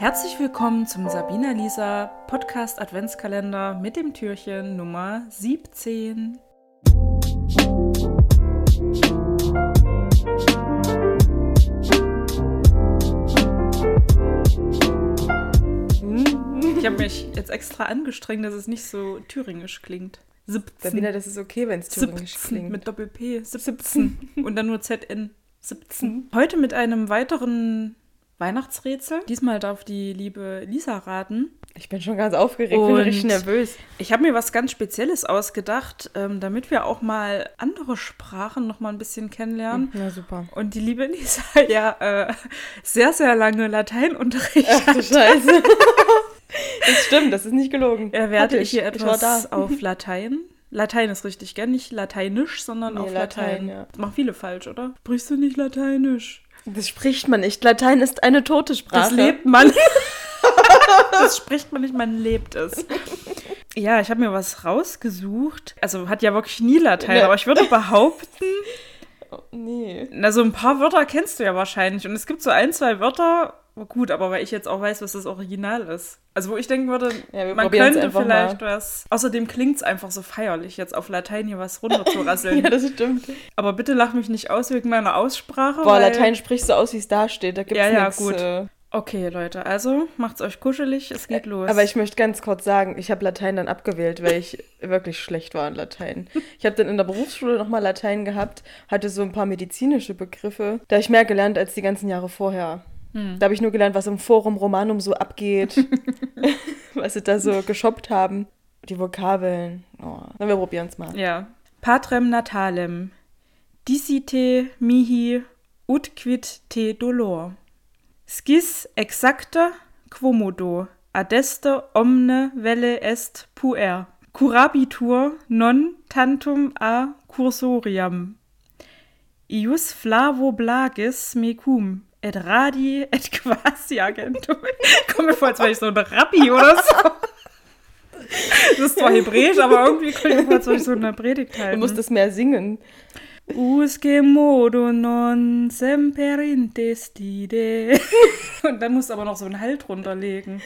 Herzlich willkommen zum Sabina Lisa Podcast Adventskalender mit dem Türchen Nummer 17. Ich habe mich jetzt extra angestrengt, dass es nicht so thüringisch klingt. 17. Sabina, das ist okay, wenn es thüringisch klingt. Mit Doppel-P. 17. Und dann nur ZN. 17. Heute mit einem weiteren Weihnachtsrätsel. Diesmal darf die liebe Lisa raten. Ich bin schon ganz aufgeregt, bin richtig nervös. Ich habe mir was ganz Spezielles ausgedacht, ähm, damit wir auch mal andere Sprachen noch mal ein bisschen kennenlernen. Ja, super. Und die liebe Lisa ja äh, sehr, sehr lange Lateinunterricht Ach du Scheiße. das stimmt, das ist nicht gelogen. Er werde ich hier etwas auf Latein. Latein ist richtig, gell? Nicht lateinisch, sondern nee, auf Latein. Latein. Ja. Das machen viele falsch, oder? Sprichst du nicht lateinisch? Das spricht man nicht. Latein ist eine tote Sprache. Das lebt man. das spricht man nicht, man lebt es. Ja, ich habe mir was rausgesucht. Also hat ja wirklich nie Latein, nee. aber ich würde behaupten. Oh, nee. Na, so ein paar Wörter kennst du ja wahrscheinlich. Und es gibt so ein, zwei Wörter, gut, aber weil ich jetzt auch weiß, was das Original ist. Also wo ich denken würde, ja, man könnte vielleicht mal. was. Außerdem klingt es einfach so feierlich, jetzt auf Latein hier was runterzurasseln. ja, das stimmt. Aber bitte lach mich nicht aus wegen meiner Aussprache. Boah, Latein spricht so aus, wie es da steht. Da gibt's ja, ja, nix, gut. Äh Okay, Leute, also macht's euch kuschelig, es geht los. Aber ich möchte ganz kurz sagen, ich habe Latein dann abgewählt, weil ich wirklich schlecht war in Latein. Ich habe dann in der Berufsschule nochmal Latein gehabt, hatte so ein paar medizinische Begriffe. Da habe ich mehr gelernt als die ganzen Jahre vorher. Hm. Da habe ich nur gelernt, was im Forum Romanum so abgeht, was sie da so geshoppt haben. Die Vokabeln. Oh. Dann wir probieren es mal. Ja. Patrem natalem. Dicite mihi ut quid te dolor. Skis exacta quomodo. Adeste omne velle est puer. Curabitur non tantum a cursoriam. Ius flavo blagis mecum et radi et quasi agentum. Komm mir vor, als wäre ich so ein Rabbi oder so. Das ist zwar hebräisch, aber irgendwie kommt mir vor, als würde ich so eine Predigt halten. Du musst das mehr singen. Usque modo non semper intestide. Und dann musst du aber noch so einen Halt runterlegen.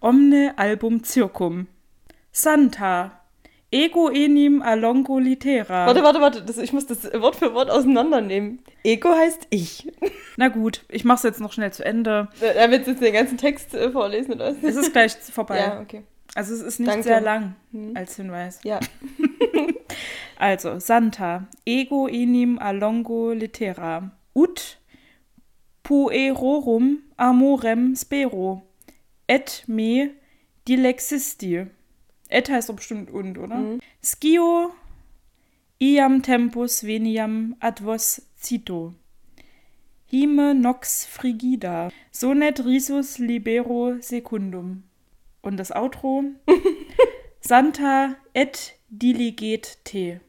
Omne album circum. Santa. Ego enim alongo litera. Warte, warte, warte. Das, ich muss das Wort für Wort auseinandernehmen. Ego heißt ich. Na gut, ich mach's jetzt noch schnell zu Ende. Er wird jetzt den ganzen Text äh, vorlesen, oder? Es ist gleich vorbei. Ja, okay. Also es ist nicht Danke. sehr lang hm. als Hinweis. Ja. also, Santa. Ego enim alongo litera. Ut puerorum amorem spero et me dilexisti. Et heißt doch bestimmt und, oder? Mhm. Skio iam tempus veniam advos cito. Hime nox frigida. Sonet risus libero secundum. Und das Outro. Santa et diliget te.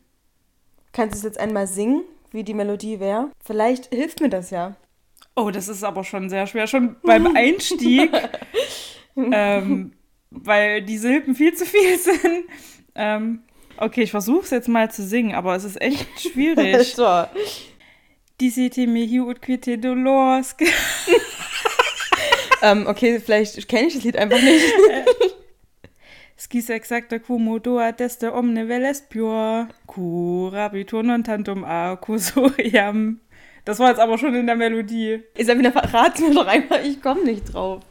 Kannst du es jetzt einmal singen, wie die Melodie wäre? Vielleicht hilft mir das ja. Oh, das ist aber schon sehr schwer. Schon beim Einstieg, ähm, weil die Silben viel zu viel sind. Ähm, okay, ich versuche es jetzt mal zu singen, aber es ist echt schwierig. so. Dicite mihi ut quite dolors. ähm, okay, vielleicht kenne ich das Lied einfach nicht. Skis exacta quomodo adeste omne veles pure, curabitur non tantum a cusoriam. Das war jetzt aber schon in der Melodie. Ist ja wieder verrat mir doch einmal, ich komme nicht drauf.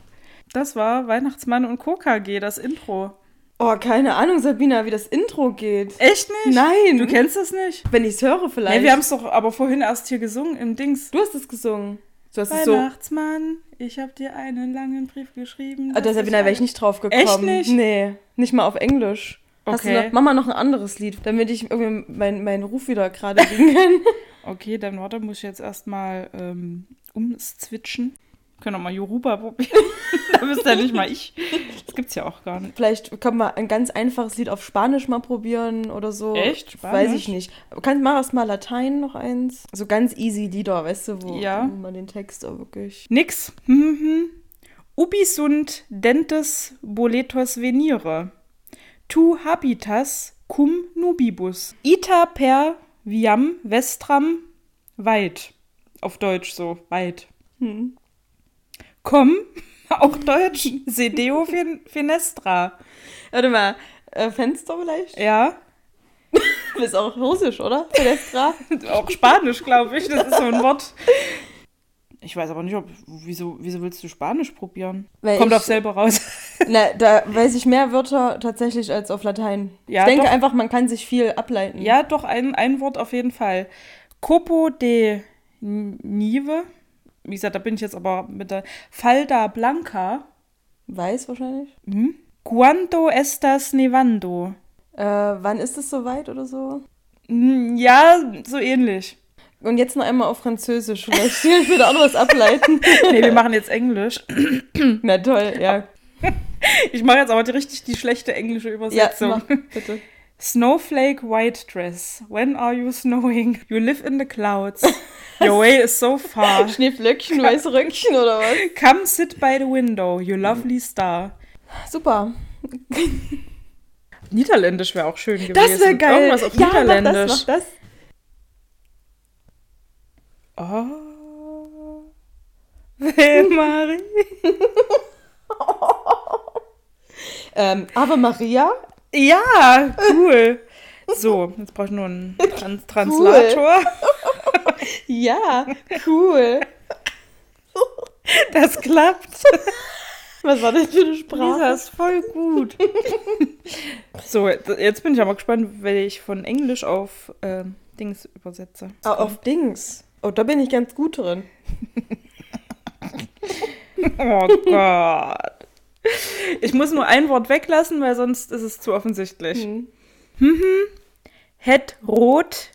Das war Weihnachtsmann und KKG, das Intro. Oh, keine Ahnung, Sabina, wie das Intro geht. Echt nicht? Nein. Du kennst das nicht? Wenn ich es höre, vielleicht. Nee, wir haben es doch aber vorhin erst hier gesungen im Dings. Du hast es gesungen. Du hast Weihnachtsmann, so ich habe dir einen langen Brief geschrieben. Ah, da Sabina wäre ich nicht drauf gekommen. Echt nicht? Nee, nicht mal auf Englisch. Okay. Hast du noch, Mama noch ein anderes Lied, damit ich irgendwie meinen mein Ruf wieder gerade biegen kann? okay, dann warte, muss ich jetzt erstmal ähm, umswitchen. Können auch mal Yoruba probieren. da bist ja nicht mal ich. Das gibt's ja auch gar nicht. Vielleicht können wir ein ganz einfaches Lied auf Spanisch mal probieren oder so. Echt? Spanisch? Weiß ich nicht. Kannst mal mal Latein noch eins. So ganz easy Lieder, weißt du, wo, ja. wo man den Text auch wirklich. Nix. Mhm. Ubi sunt dentes boletos venire. Tu habitas cum nubibus. Ita per viam vestram weit. Auf Deutsch so, weit. Hm. Komm, auch Deutsch. Sedeo fin finestra. Warte mal, äh, Fenster vielleicht? Ja, Das ist auch Russisch, oder? Fenestra? auch Spanisch, glaube ich. Das ist so ein Wort. Ich weiß aber nicht, ob. Wieso, wieso willst du Spanisch probieren? Weil Kommt ich- auf selber raus. Na, da weiß ich mehr Wörter tatsächlich als auf Latein. Ja, ich denke doch. einfach, man kann sich viel ableiten. Ja, doch, ein, ein Wort auf jeden Fall. Copo de Nive. Wie gesagt, da bin ich jetzt aber mit der Falda Blanca. Weiß wahrscheinlich. Hm? Cuando estas nevando? Äh, wann ist es soweit oder so? Hm, Ja, so ähnlich. Und jetzt noch einmal auf Französisch. Vielleicht ich da auch noch was ableiten. Nee, wir machen jetzt Englisch. Na toll, ja. Ich mache jetzt aber die, richtig die schlechte englische Ja, Übersetzung. mach, bitte. Snowflake white dress. When are you snowing? You live in the clouds. Your way is so far. Schneeflöckchen, weiße Röckchen oder was? Come sit by the window, you lovely star. Super. Niederländisch wäre auch schön gewesen. Das wäre geil. Irgendwas auf ja, mach Niederländisch. das, mach das. Oh. Hey, Marie. Ähm, Ave Maria. Ja, cool. So, jetzt brauche ich nur einen Trans Translator. Ja, cool. Das klappt. Was war das für eine Lisa Sprache? ist voll gut. so, jetzt bin ich aber gespannt, wenn ich von Englisch auf ähm, Dings übersetze. Ah, auf Dings. Oh, da bin ich ganz gut drin. Oh Gott. Ich muss nur ein Wort weglassen, weil sonst ist es zu offensichtlich. Hm. Het rot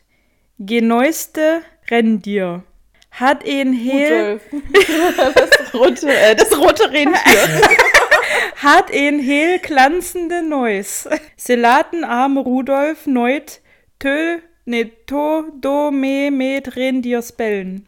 geneueste Rendier. Hat heel, Rudolf. Das rote, äh, das rote Rentier. hat een heel glanzende Neus. Selatenarm Rudolf neut tö, ne, to, do, me, met Rendier spellen.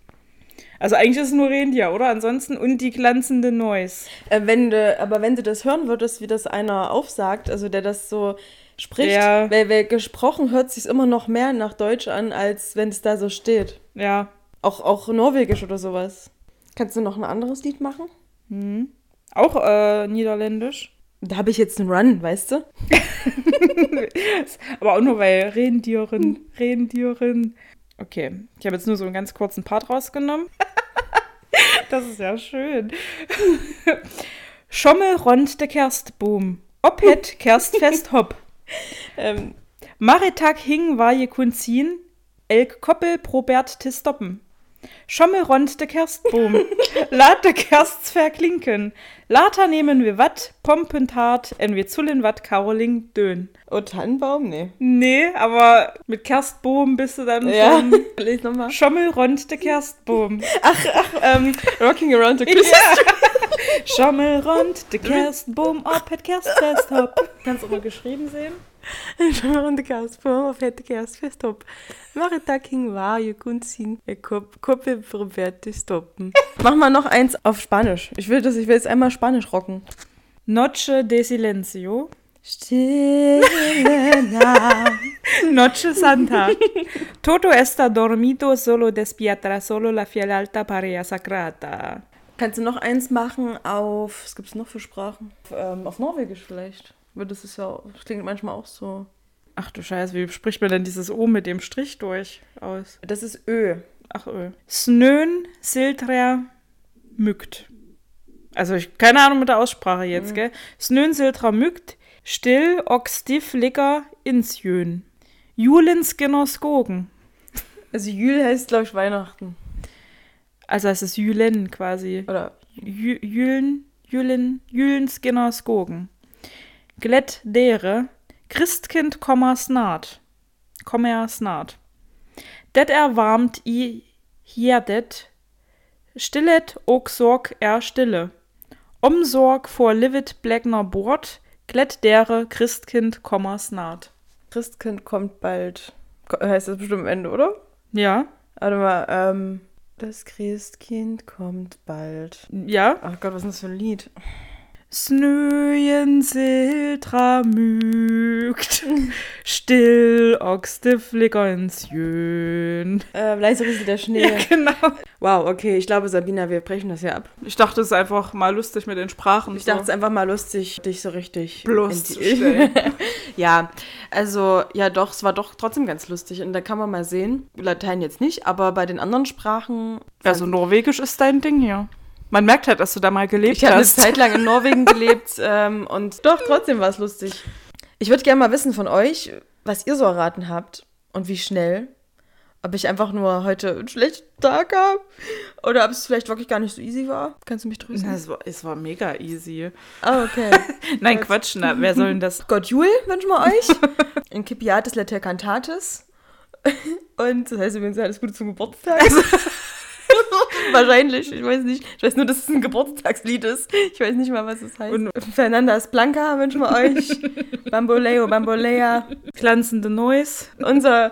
Also eigentlich ist es nur Rentier, oder? Ansonsten und die glanzende Neus. äh, wenn du, aber wenn du das hören würdest, wie das einer aufsagt, also der das so spricht, Ja. weil, weil gesprochen hört sich immer noch mehr nach Deutsch an, als wenn es da so steht. Ja. Auch, auch Norwegisch oder sowas. Kannst du noch ein anderes Lied machen? Hm. Auch äh, Niederländisch. Da habe ich jetzt einen Run, weißt du? Aber auch nur weil Rendierin, Rendierin. Okay, ich habe jetzt nur so einen ganz kurzen Part rausgenommen. das ist ja schön. Schommel rond de Kerstboom. Ob het Kerstfest hopp. Ähm, Maritag hing war je Kunzin, elk Koppel probert te stoppen. Schommel rond de Kerstboom. Lad de Kersts verklinken. Later nehmen wir wat, pompentart, en wir zullen wat Caroling dön. oh, Tannenbaum? Nee. Nee, aber mit Kerstbohm bist du dann Ja, schon lese nochmal. Schommelrond de Kerstbohm. Ähm, Rocking Around the Christmas Schommelrond de Kerstboom, ob het Kerstfest hopp. Kannst du mal geschrieben sehen? Schon mal runde Kerstbaum auf hätte Kerstfest hopp. Maritag hing war, je Kunzin, ihr Koppel probiert stoppen. Mach mal noch eins auf Spanisch. Ich will das, ich will jetzt einmal Spanisch rocken. Noche de Silencio. Stille Nacht. Noche Santa. Todo está dormido, solo despierta, solo la fiel alta parea sagrada. Kannst du noch eins machen auf, was gibt's noch für Sprachen? Auf, ähm, auf Norwegisch vielleicht. Weil das ist ja, das klingt manchmal auch so. Ach du Scheiße, wie spricht man denn dieses O mit dem Strich durch aus? Das ist Ö. Ach, Ö. Snön siltra mygt. Also ich keine Ahnung mit der Aussprache jetzt, gell? Snön siltra mygt, still och stiff licker ins Jön. Julens Skogen. Also Jül heißt, glaube ich, Weihnachten. Also es ist Jülen quasi. Oder Jü- Jülen, Jülen, Jülens Skogen. Glätt dere, Christkind komma snart. Kommer snart. Det erwarmt i hjerdet, stillet og sorg er stille. Omsorg for livet blegner bord, glätt dere, Christkind komma snart. Christkind kommt bald. Heißt das bestimmt am Ende, oder? Ja, Warte mal, ähm, Das Christkind kommt bald. Ja. Ach Gott, was ist das für ein Lied? Snöjen siltra mygt, still ochs de flicker ins Jön. Äh, leise rieselt der Schnee. genau. Wow, okay, ich glaube, Sabina, wir brechen das hier ab. Ich dachte, es ist einfach mal lustig mit den Sprachen. Ich dachte es ist einfach mal lustig, dich so richtig bloßzustellen. ja, also ja doch, es war doch trotzdem ganz lustig. Und da kann man mal sehen, Latein jetzt nicht, aber bei den anderen Sprachen. Also Norwegisch ist dein Ding hier. Man merkt halt, dass du da mal gelebt ich habe eine hast. Zeit lang in Norwegen gelebt ähm, und doch, trotzdem war es lustig. Ich würde gerne mal wissen von euch, was ihr so erraten habt und wie schnell. Ob ich einfach nur heute einen schlechten Tag habe oder ob es vielleicht wirklich gar nicht so easy war. Kannst du mich trösten? Na, es, war, es war mega easy. Ah, okay. Nein, Quatsch, na, wer soll denn das? Gott Jul wünschen wir euch. In Cipiatis Later Cantatis. Und das heißt übrigens alles Gute zum Geburtstag. Wahrscheinlich, ich weiß nicht. Ich weiß nur, dass es ein Geburtstagslied ist. Ich weiß nicht mal, was es heißt. Und Fernandas Blanca wünschen wir euch. Bamboleo, Bambolea. Glanzende Noise. Unser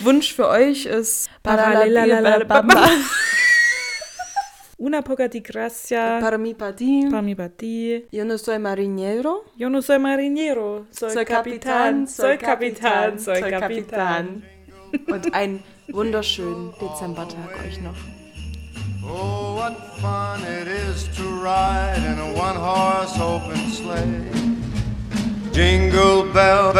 Wunsch für euch ist Parallelalalabamba. Una poca di gracia. Para mi pati. Para mi pati. Yo no soy marinero. Yo no soy marinero. Soy, Soy. Soy Capitán. Soy Capitán. Und einen wunderschönen Dezembertag euch noch. Oh, what fun it is to ride in a one horse open sleigh. Jingle bell.